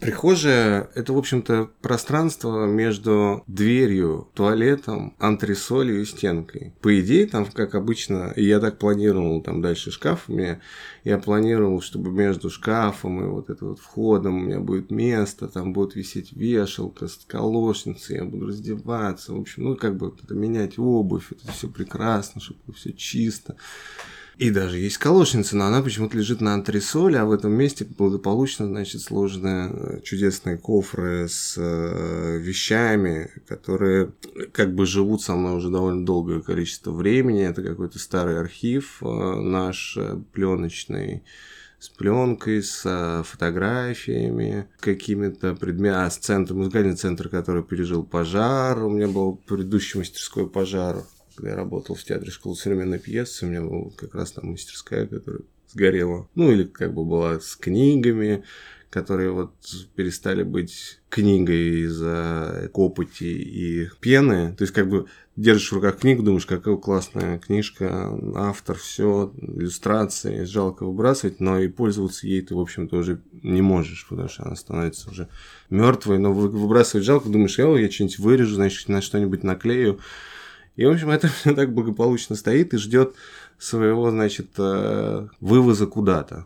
Прихожая – это, в общем-то, пространство между дверью, туалетом, антресолью и стенкой. По идее, там, как обычно, я так планировал, там дальше шкаф я планировал, чтобы между шкафом и вот это вот входом у меня будет место, там будет висеть вешалка, колошницы, я буду раздеваться, в общем, ну, как бы это менять обувь, это все прекрасно, чтобы все чисто. И даже есть колошница, но она почему-то лежит на антресоле, а в этом месте благополучно, значит, сложены э, чудесные кофры с э, вещами, которые как бы живут со мной уже довольно долгое количество времени. Это какой-то старый архив э, наш пленочный с пленкой, с фотографиями, какими-то предметами, а с центром, музыкальный центр, который пережил пожар, у меня был предыдущий мастерской пожар когда я работал в театре школы современной пьесы, у меня была как раз там мастерская, которая сгорела. Ну, или как бы была с книгами, которые вот перестали быть книгой из-за копоти и пены. То есть, как бы держишь в руках книгу, думаешь, какая классная книжка, автор, все, иллюстрации, жалко выбрасывать, но и пользоваться ей ты, в общем-то, уже не можешь, потому что она становится уже мертвой, но выбрасывать жалко, думаешь, я, что-нибудь вырежу, значит, на что-нибудь наклею. И, в общем, это все так благополучно стоит и ждет своего, значит, э, вывоза куда-то.